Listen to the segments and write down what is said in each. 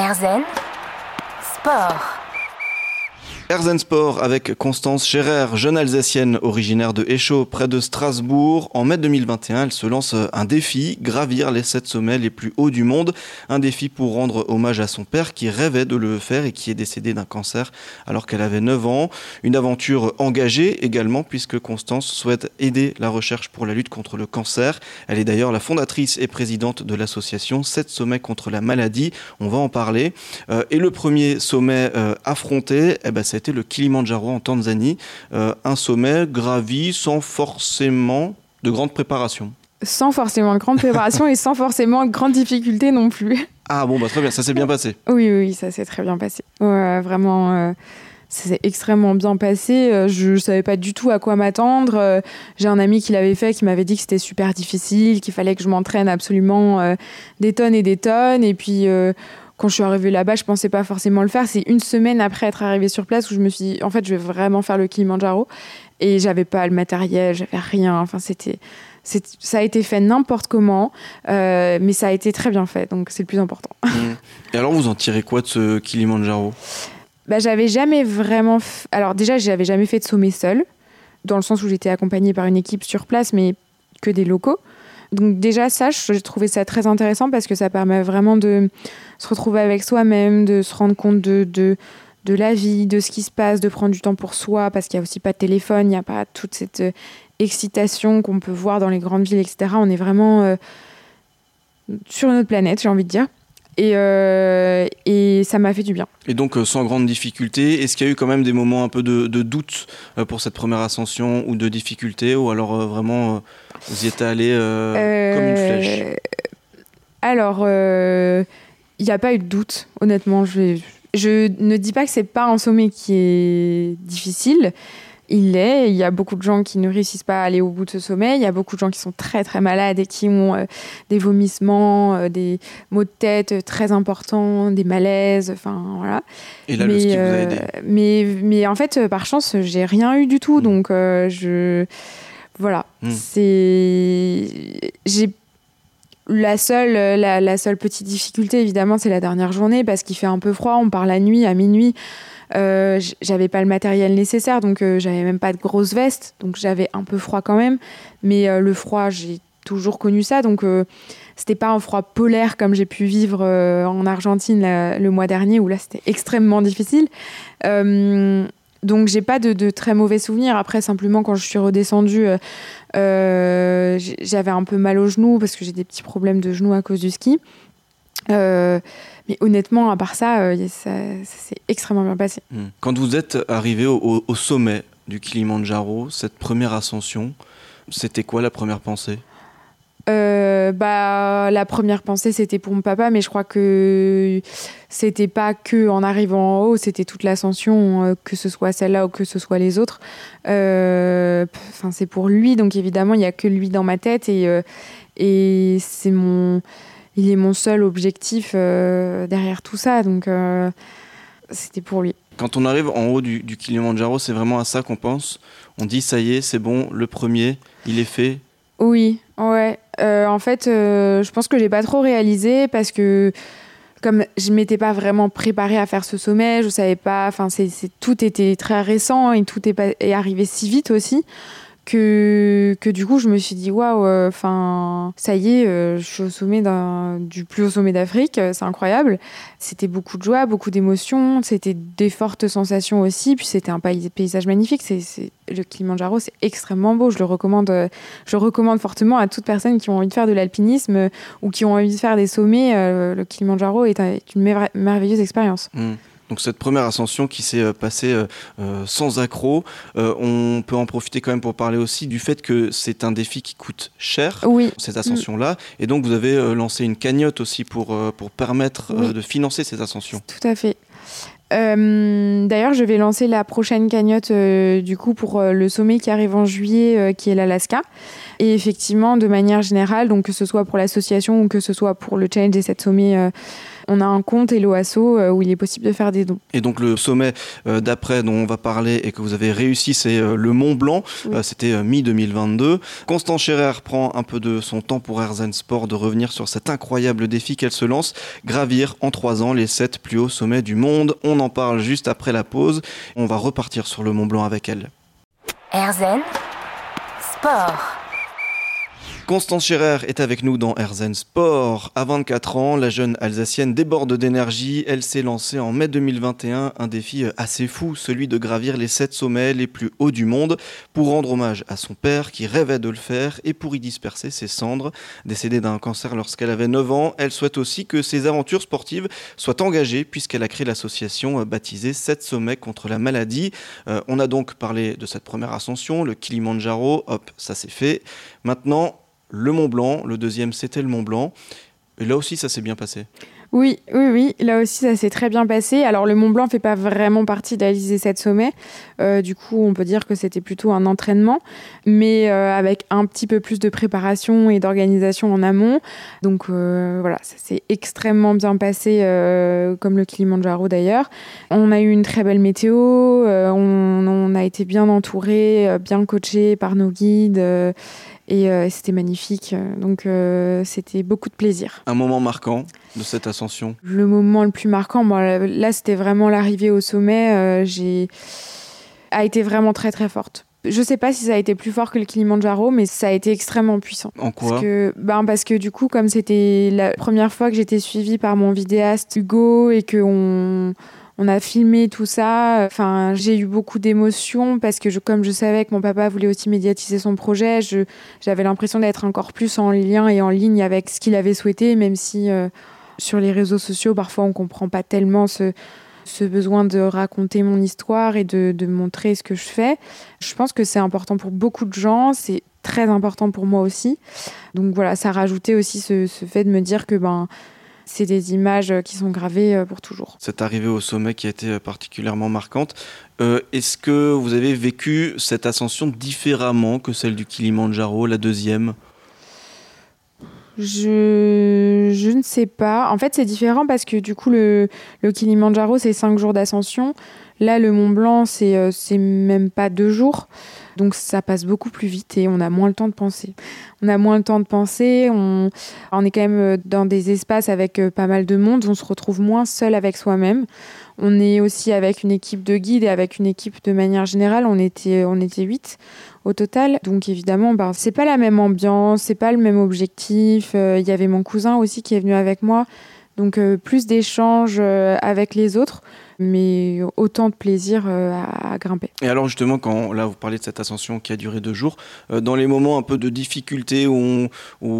Erzen Sport. Sport avec Constance Scherer, jeune Alsacienne originaire de Échaud, près de Strasbourg. En mai 2021, elle se lance un défi, gravir les sept sommets les plus hauts du monde. Un défi pour rendre hommage à son père qui rêvait de le faire et qui est décédé d'un cancer alors qu'elle avait 9 ans. Une aventure engagée également puisque Constance souhaite aider la recherche pour la lutte contre le cancer. Elle est d'ailleurs la fondatrice et présidente de l'association 7 sommets contre la maladie. On va en parler. Euh, et le premier sommet euh, affronté, eh ben, c'est c'était le Kilimanjaro en Tanzanie, euh, un sommet gravi sans forcément de grande préparation. Sans forcément de grande préparation et sans forcément de grandes difficultés non plus. Ah bon, bah très bien, ça s'est bien passé. Oui, oui, ça s'est très bien passé. vraiment, euh, ça s'est extrêmement bien passé. Euh, je ne savais pas du tout à quoi m'attendre. J'ai un ami qui l'avait fait, qui m'avait dit que c'était super difficile, qu'il fallait que je m'entraîne absolument des tonnes et des tonnes. Et puis quand je suis arrivée là-bas, je pensais pas forcément le faire. C'est une semaine après être arrivée sur place où je me suis dit, en fait, je vais vraiment faire le Kilimanjaro. Et j'avais pas le matériel, j'avais rien. Enfin, c'était, ça a été fait n'importe comment, euh, mais ça a été très bien fait. Donc, c'est le plus important. Mmh. Et alors, vous en tirez quoi de ce Kilimanjaro? Bah, j'avais jamais vraiment. Alors, déjà, j'avais jamais fait de sommet seul, dans le sens où j'étais accompagnée par une équipe sur place, mais que des locaux. Donc déjà ça, j'ai trouvé ça très intéressant parce que ça permet vraiment de se retrouver avec soi-même, de se rendre compte de, de, la vie, de ce qui se passe, de prendre du temps pour soi parce qu'il n'y a aussi pas de téléphone, il n'y a pas toute cette euh, excitation qu'on peut voir dans les grandes villes, etc. On est vraiment euh, sur une autre planète, j'ai envie de dire. Et, euh, et, ça m'a fait du bien. Et donc, sans grande difficulté, est-ce qu'il y a eu quand même des moments un peu de, de doute pour cette première ascension ou de difficulté Ou alors vraiment vous y êtes allé euh, comme une flèche? euh, Alors, il euh, n'y a pas eu de doute, honnêtement. Je, je ne dis pas que c'est pas un sommet qui est difficile. Il l'est. Il y a beaucoup de gens qui ne réussissent pas à aller au bout de ce sommet. Il y a beaucoup de gens qui sont très très malades et qui ont des vomissements, des maux de tête très importants, des malaises. Enfin voilà. Et là, mais, le ski vous a aidé. Mais, mais en fait, par chance, j'ai rien eu du tout. Hmm. Donc je voilà. Hmm. C'est. J'ai. La seule, la, seule petite difficulté, évidemment, c'est la dernière journée parce qu'il fait un peu froid. On part la nuit, à minuit. Euh, j'avais pas le matériel nécessaire, donc euh, j'avais même pas de grosse veste, donc j'avais un peu froid quand même. Mais euh, le froid, j'ai toujours connu ça, donc c'était pas un froid polaire comme j'ai pu vivre en Argentine le mois dernier, où là c'était extrêmement difficile. Donc j'ai pas de, très mauvais souvenirs. Après, simplement quand je suis redescendue, j'avais un peu mal au genou parce que j'ai des petits problèmes de genou à cause du ski. Euh, mais honnêtement, à part ça, ça, s'est extrêmement bien passé. Hmm. Quand vous êtes arrivé au, au, sommet du Kilimanjaro, cette première ascension, c'était quoi la première pensée? Euh, bah, la première pensée, c'était pour mon papa, mais je crois que c'était pas que en arrivant en haut, c'était toute l'ascension, euh, que ce soit celle-là ou que ce soit les autres. Euh, enfin, c'est pour lui, donc évidemment, il n'y a que lui dans ma tête et, et c'est mon, il est mon seul objectif derrière tout ça, donc c'était pour lui. Quand on arrive en haut du, du Kilimanjaro, c'est vraiment à ça qu'on pense. On dit ça y est, c'est bon, le premier, il est fait. Oui, ouais. Euh, en fait, euh, je pense que j'ai pas trop réalisé parce que comme je m'étais pas vraiment préparée à faire ce sommet, je savais pas. Enfin, c'est tout était très récent et tout est, est arrivé si vite aussi que, du coup, je me suis dit, waouh, euh, enfin, ça y est, euh, je suis au sommet du plus haut sommet d'Afrique, euh, c'est incroyable. C'était beaucoup de joie, beaucoup d'émotions, c'était des fortes sensations aussi, puis c'était un paysage magnifique. C'est, le Kilimanjaro, c'est extrêmement beau, je le recommande, je recommande fortement à toute personne qui ont envie de faire de l'alpinisme ou qui ont envie de faire des sommets. le Kilimanjaro est, une merveilleuse expérience. Mmh. Donc cette première ascension qui s'est euh, passée euh, euh, sans accroc, on peut en profiter quand même pour parler aussi du fait que c'est un défi qui coûte cher, cette ascension-là. Et donc vous avez lancé une cagnotte aussi pour, pour permettre de financer ces ascensions. Tout à fait. D'ailleurs, je vais lancer la prochaine cagnotte du coup pour le sommet qui arrive en juillet, qui est l'Alaska. Et effectivement, de manière générale, donc que ce soit pour l'association ou que ce soit pour le challenge des 7 sommets on a un compte Hello Asso où il est possible de faire des dons. Et donc le sommet d'après dont on va parler et que vous avez réussi, c'est le Mont Blanc. C'était mi-2022. Constance Scherer prend un peu de son temps pour Erzen Sport de revenir sur cet incroyable défi qu'elle se lance, gravir en trois ans les sept plus hauts sommets du monde. On en parle juste après la pause. On va repartir sur le Mont Blanc avec elle. Erzen Sport. Constance Scherer est avec nous dans Erzen Sport. À 24 ans, la jeune Alsacienne déborde d'énergie. Elle s'est lancée en mai 2021 un défi assez fou, celui de gravir les sept sommets les plus hauts du monde pour rendre hommage à son père qui rêvait de le faire et pour y disperser ses cendres. Décédée d'un cancer lorsqu'elle avait 9 ans, elle souhaite aussi que ses aventures sportives soient engagées puisqu'elle a créé l'association baptisée 7 sommets contre la maladie. Euh, on a donc parlé de cette première ascension, le Kilimanjaro. Hop, ça c'est fait. Maintenant, le Mont Blanc, le deuxième c'était le Mont Blanc. Et là aussi, ça s'est bien passé. Oui, oui, oui. Là aussi, ça s'est très bien passé. Alors, le Mont Blanc fait pas vraiment partie des sept sommets. Euh, du coup, on peut dire que c'était plutôt un entraînement, mais euh, avec un petit peu plus de préparation et d'organisation en amont. Donc, euh, voilà, ça s'est extrêmement bien passé, comme le Kilimanjaro d'ailleurs. On a eu une très belle météo. On, on, a été bien entouré, bien coaché par nos guides et euh, c'était magnifique. Donc euh, c'était beaucoup de plaisir. Un moment marquant de cette ascension? Le moment le plus marquant, bon, là c'était vraiment l'arrivée au sommet, euh, j'ai a été vraiment très très forte. Je sais pas si ça a été plus fort que le Kilimanjaro, mais ça a été extrêmement puissant. En quoi? Parce que, ben parce que du coup, comme c'était la première fois que j'étais suivie par mon vidéaste Hugo et que on, on a filmé tout ça. Enfin, j'ai eu beaucoup d'émotions parce que, comme je savais que mon papa voulait aussi médiatiser son projet, j'avais l'impression d'être encore plus en lien et en ligne avec ce qu'il avait souhaité, même si euh, sur les réseaux sociaux, parfois, on comprend pas tellement ce, besoin de raconter mon histoire et de, montrer ce que je fais. Je pense que c'est important pour beaucoup de gens. C'est très important pour moi aussi. Donc voilà, ça rajoutait aussi ce, ce fait de me dire que ben c'est des images qui sont gravées euh, pour toujours. Cette arrivée au sommet qui a été particulièrement marquante, euh, est-ce que vous avez vécu cette ascension différemment que celle du Kilimanjaro, la deuxième? Je, je ne sais pas. En fait, c'est différent parce que du coup, le, le Kilimanjaro, c'est cinq jours d'ascension. Là, le Mont Blanc, c'est euh, même pas deux jours. Donc ça passe beaucoup plus vite et on a moins le temps de penser. On a moins le temps de penser, on, on est quand même euh, dans des espaces avec euh, pas mal de monde, on se retrouve moins seul avec soi-même. On est aussi avec une équipe de guides et avec une équipe de manière générale, on était, on était 8 au total. Donc évidemment, ben, c'est pas la même ambiance, c'est pas le même objectif. Euh, il y avait mon cousin aussi qui est venu avec moi. Donc plus d'échanges avec les autres mais autant de plaisir euh, à, grimper. Et alors justement, quand là vous parlez de cette ascension qui a duré deux jours, euh, dans les moments un peu de difficulté où,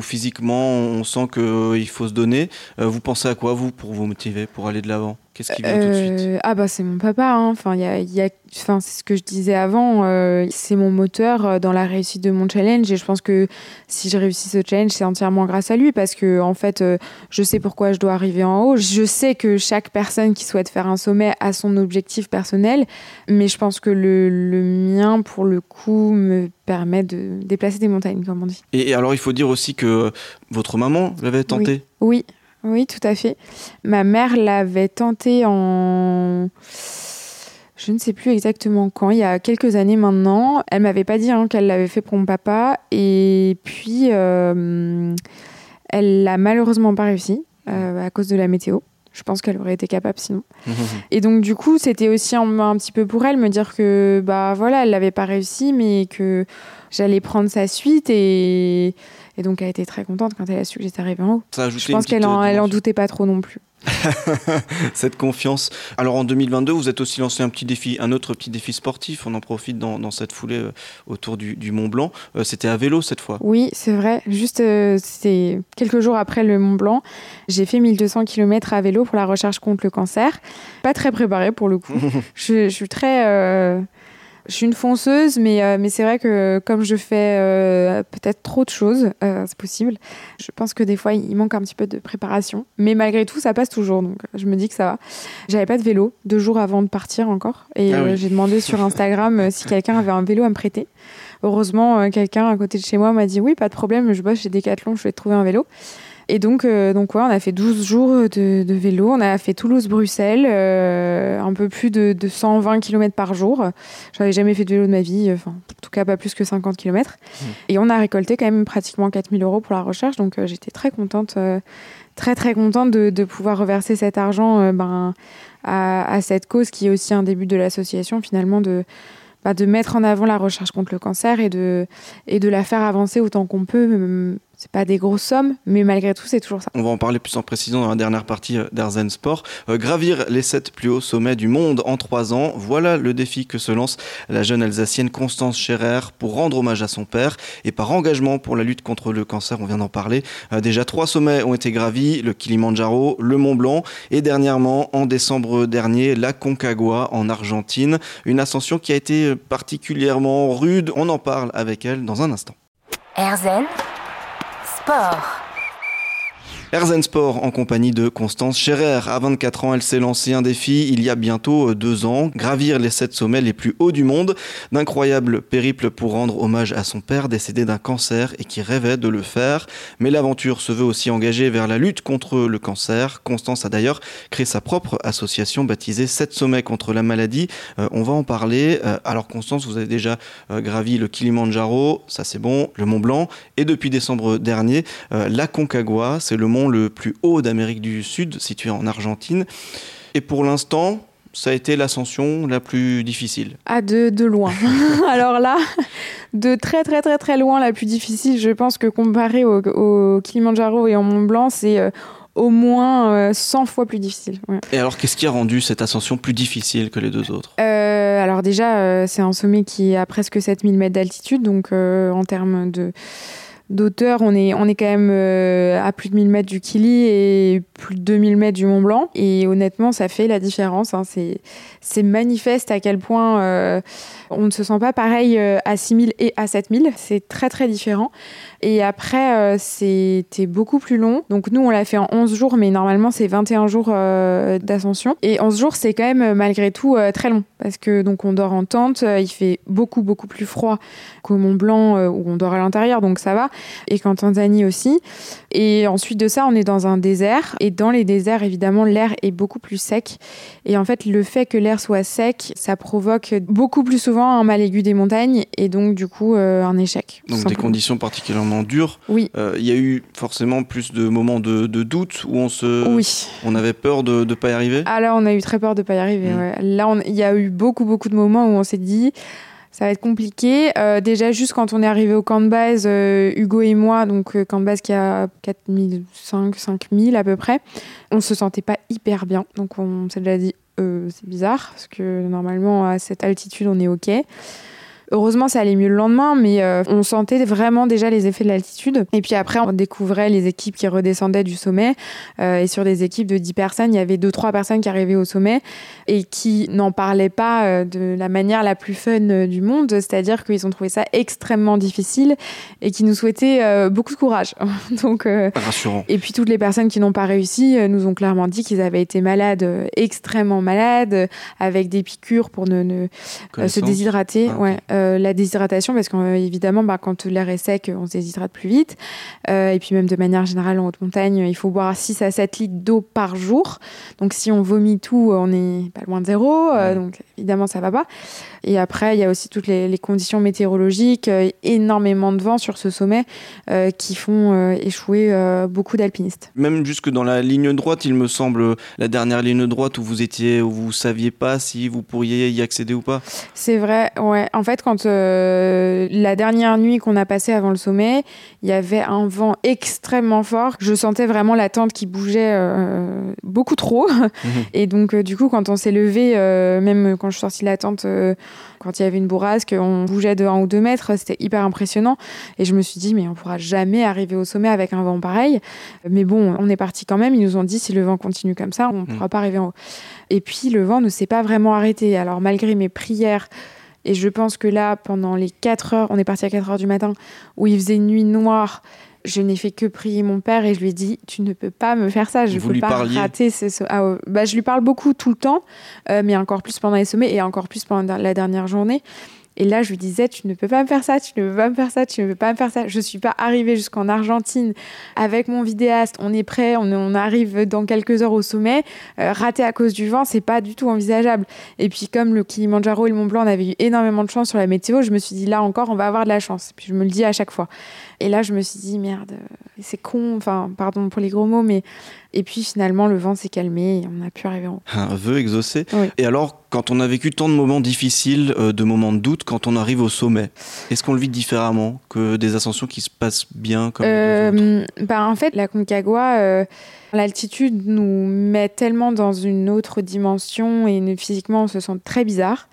physiquement on sent qu'il euh, faut se donner, vous pensez à quoi vous pour vous motiver, pour aller de l'avant? Qu'est-ce qui vient tout de suite? Ah bah c'est mon papa. Hein. Enfin, y a, y a... enfin, c'est ce que je disais avant. c'est mon moteur dans la réussite de mon challenge. Et je pense que si je réussis ce challenge, c'est entièrement grâce à lui parce que en fait, je sais pourquoi je dois arriver en haut. Je sais que chaque personne qui souhaite faire un sommet à son objectif personnel. Mais je pense que le, mien, pour le coup, me permet de déplacer des montagnes, comme on dit. Et, alors, il faut dire aussi que votre maman l'avait tenté? Oui. Oui. tout à fait. Ma mère l'avait tenté en je ne sais plus exactement quand, il y a quelques années maintenant. Elle m'avait pas dit hein, qu'elle l'avait fait pour mon papa. Et puis, euh, elle l'a malheureusement pas réussi euh, à cause de la météo. Je pense qu'elle aurait été capable sinon. et donc du coup, c'était aussi un, un, petit peu pour elle me dire que bah voilà, elle l'avait pas réussi, mais que j'allais prendre sa suite et, et donc elle été très contente quand elle a su que j'étais arrivée en haut. Je pense qu'elle en, elle en doutait pas trop non plus. cette confiance. Alors en 2022, vous êtes aussi lancé un petit défi, un autre petit défi sportif. On en profite dans, cette foulée euh, autour du, Mont Blanc. Euh, c'était à vélo cette fois. Oui, c'est vrai. Juste, euh, c'est quelques jours après le Mont Blanc, j'ai fait 1200 km à vélo pour la recherche contre le cancer. Pas très préparé pour le coup. je, suis très je suis une fonceuse, mais, euh, mais c'est vrai que comme je fais euh, peut-être trop de choses, euh, c'est possible. Je pense que des fois, il manque un petit peu de préparation. Mais malgré tout, ça passe toujours. Donc, je me dis que ça va. J'avais pas de vélo deux jours avant de partir encore. Et ah j'ai demandé sur Instagram si quelqu'un avait un vélo à me prêter. Heureusement, quelqu'un à côté de chez moi m'a dit oui, pas de problème, je bosse chez Decathlon, je vais te trouver un vélo. Et donc, euh, donc ouais, on a fait 12 jours de, vélo. On a fait Toulouse-Bruxelles, euh, un peu plus de, 120 km par jour. Je n'avais jamais fait de vélo de ma vie, enfin, en tout cas pas plus que 50 km. Mmh. Et on a récolté quand même pratiquement 4000 euros pour la recherche. Donc euh, j'étais très contente, très très contente de, pouvoir reverser cet argent ben, à, à, cette cause qui est aussi un début de l'association finalement de bah, de mettre en avant la recherche contre le cancer et de, et de la faire avancer autant qu'on peut, c'est pas des grosses sommes, mais malgré tout, c'est toujours ça. On va en parler plus en précision dans la dernière partie euh, d'Arzen Sport. Euh, gravir les sept plus hauts sommets du monde en trois ans, voilà le défi que se lance la jeune Alsacienne Constance Scherer pour rendre hommage à son père et par engagement pour la lutte contre le cancer. On vient d'en parler. Euh, déjà trois sommets ont été gravis le Kilimanjaro, le Mont Blanc et dernièrement, en décembre dernier, la Concagua en Argentine. Une ascension qui a été particulièrement rude. On en parle avec elle dans un instant. Erzen sport. Erzen Sport en compagnie de Constance Scherer. À 24 ans, elle s'est lancée un défi il y a bientôt euh, deux ans, gravir les sept sommets les plus hauts du monde. D'incroyables périples pour rendre hommage à son père décédé d'un cancer et qui rêvait de le faire. Mais l'aventure se veut aussi engagée vers la lutte contre le cancer. Constance a d'ailleurs créé sa propre association baptisée Sept sommets contre la maladie. Euh, on va en parler. Euh, alors Constance, vous avez déjà gravi le Kilimanjaro, ça c'est bon, le Mont Blanc, et depuis décembre dernier, la Concagua, c'est le le plus haut d'Amérique du Sud, situé en Argentine. Et pour l'instant, ça a été l'ascension la plus difficile Ah, de, de loin. Alors là, de très très très très loin, la plus difficile, je pense que comparé au, Kilimanjaro et au Mont Blanc, c'est euh, au moins 100 euh, fois plus difficile. Et alors, qu'est-ce qui a rendu cette ascension plus difficile que les deux autres? Euh, Alors déjà, c'est un sommet qui a presque 7000 mètres d'altitude, donc en termes de d'auteur, on est, on est quand même euh, à plus de 1000 mètres du Kili et plus de 2000 mètres du Mont Blanc. Et honnêtement, ça fait la différence. Hein. C'est manifeste à quel point euh, on ne se sent pas pareil euh, à 6000 et à 7000. C'est très très différent. Et après, c'était beaucoup plus long. Donc nous, on l'a fait en 11 jours, mais normalement, c'est 21 jours d'ascension. Et 11 jours, c'est quand même malgré tout très long. Parce que donc on dort en tente, il fait beaucoup beaucoup plus froid qu'au Mont Blanc où on dort à l'intérieur, donc ça va. Et qu'en Tanzanie aussi. Et ensuite de ça, on est dans un désert. Et dans les déserts, évidemment, l'air est beaucoup plus sec. Et en fait, le fait que l'air soit sec, ça provoque beaucoup plus souvent un mal aigu des montagnes et donc du coup un échec. Donc des conditions particulièrement dur. Oui. Euh, il y a eu forcément plus de moments de, doute où on se, oui. on avait peur de ne pas y arriver? Ah là, on a eu très peur de ne pas y arriver. Mm. Là, il y a eu beaucoup beaucoup de moments où on s'est dit ça va être compliqué. Euh, déjà, juste quand on est arrivé au camp de base, euh, Hugo et moi, donc camp de base qui a 4500, 5000 à peu près, on se sentait pas hyper bien. Donc on s'est déjà dit, c'est bizarre, parce que normalement à cette altitude, on est OK. Heureusement, ça allait mieux le lendemain, mais euh, on sentait vraiment déjà les effets de l'altitude. Et puis après, on découvrait les équipes qui redescendaient du sommet. Euh, et sur des équipes de 10 personnes, il y avait 2-3 personnes qui arrivaient au sommet et qui n'en parlaient pas euh, de la manière la plus fun du monde. C'est-à-dire qu'ils ont trouvé ça extrêmement difficile et qui nous souhaitaient beaucoup de courage. Donc, Rassurant. Et puis toutes les personnes qui n'ont pas réussi nous ont clairement dit qu'ils avaient été malades, extrêmement malades, avec des piqûres pour ne, se déshydrater. Ah, ouais. Euh, la déshydratation, parce qu'évidemment, bah, quand l'air est sec, on se déshydrate plus vite. Euh, et puis même de manière générale, en haute montagne, il faut boire 6 à 7 litres d'eau par jour. Donc si on vomit tout, on est pas loin de zéro. Euh, donc évidemment, ça va pas. Et après, il y a aussi toutes les, conditions météorologiques, énormément de vent sur ce sommet qui font échouer beaucoup d'alpinistes. Même jusque dans la ligne droite, il me semble, la dernière ligne droite où vous étiez, où vous saviez pas si vous pourriez y accéder ou pas. C'est vrai, ouais. En fait, quand euh, la dernière nuit qu'on a passée avant le sommet, il y avait un vent extrêmement fort. Je sentais vraiment la tente qui bougeait euh, beaucoup trop. Mhm. Et donc, euh, du coup, quand on s'est levé, même quand je suis sortie de la tente, quand il y avait une bourrasque, on bougeait de 1 ou 2 mètres. C'était hyper impressionnant. Et je me suis dit, mais on pourra jamais arriver au sommet avec un vent pareil. Mais bon, on est parti quand même. Ils nous ont dit, si le vent continue comme ça, on ne pourra mhm. pas arriver en haut. Et puis, le vent ne s'est pas vraiment arrêté. Alors, malgré mes prières, et je pense que là, pendant les 4 heures, on est parti à 4 heures du matin, où il faisait nuit noire, je n'ai fait que prier mon père et je lui ai dit Tu ne peux pas me faire ça, je ne peux pas rater ce. Ah, bah, je lui parle beaucoup tout le temps, euh, mais encore plus pendant les sommets et encore plus pendant la dernière journée. Et là, je lui disais, tu ne peux pas me faire ça, tu ne peux pas me faire ça, tu ne peux pas me faire ça. Je suis pas arrivée jusqu'en Argentine avec mon vidéaste. On est prêt, on, arrive dans quelques heures au sommet. Euh, raté à cause du vent, c'est pas du tout envisageable. Et puis, comme le Kilimanjaro et le Mont Blanc, on avait eu énormément de chance sur la météo, je me suis dit, là encore, on va avoir de la chance. Puis, je me le dis à chaque fois. Et là, je me suis dit, merde, c'est con, enfin, pardon pour les gros mots, mais. Et puis finalement, le vent s'est calmé et on a pu arriver en haut. Un vœu exaucé. Et alors, quand on a vécu tant de moments difficiles, euh, de moments de doute, quand on arrive au sommet, est-ce qu'on le vit différemment que des ascensions qui se passent bien comme euh, bah, En fait, la Concagua. Euh, l'altitude nous met tellement dans une autre dimension et physiquement on se sent très bizarre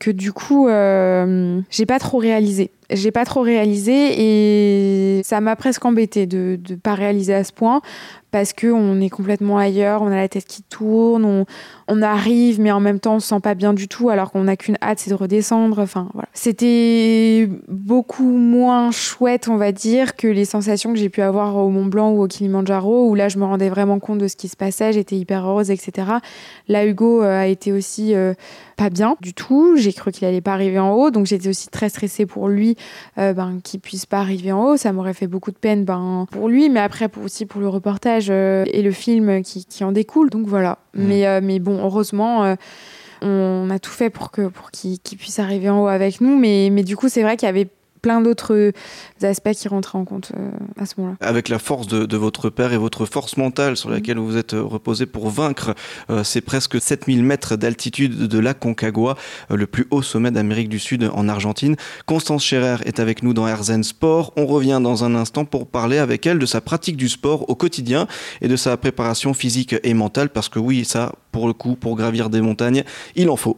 que du coup euh, j'ai pas trop réalisé j'ai pas trop réalisé et ça m'a presque embêté de ne pas réaliser à ce point parce qu'on est complètement ailleurs, on a la tête qui tourne, on, on arrive mais en même temps on se sent pas bien du tout alors qu'on n'a qu'une hâte c'est de redescendre. Enfin voilà. C'était beaucoup moins chouette on va dire que les sensations que j'ai pu avoir au Mont Blanc ou au Kilimanjaro où là je me rendais vraiment compte de ce qui se passait, j'étais hyper heureuse etc. Là Hugo euh, a été aussi euh, pas bien du tout, j'ai cru qu'il allait pas arriver en haut donc j'étais aussi très stressée pour lui euh, ben, qu'il puisse pas arriver en haut. Ça m'aurait fait beaucoup de peine ben, pour lui, mais après pour, aussi pour le reportage euh, et le film qui, qui, en découle. Donc voilà. Mm. Mais, euh, mais bon, heureusement on a tout fait pour que pour qu'il puisse arriver en haut avec nous mais mais du coup c'est vrai qu'il y avait plein d'autres aspects qui rentraient en compte euh, à ce moment-là. Avec la force de, votre père et votre force mentale sur laquelle vous vous êtes euh, reposé pour vaincre euh, ces presque 7000 mètres d'altitude de la Concagua, le plus haut sommet d'Amérique du Sud en Argentine. Constance Scherer est avec nous dans Herzen Sport. On revient dans un instant pour parler avec elle de sa pratique du sport au quotidien et de sa préparation physique et mentale parce que oui, ça, pour le coup, pour gravir des montagnes, il en faut.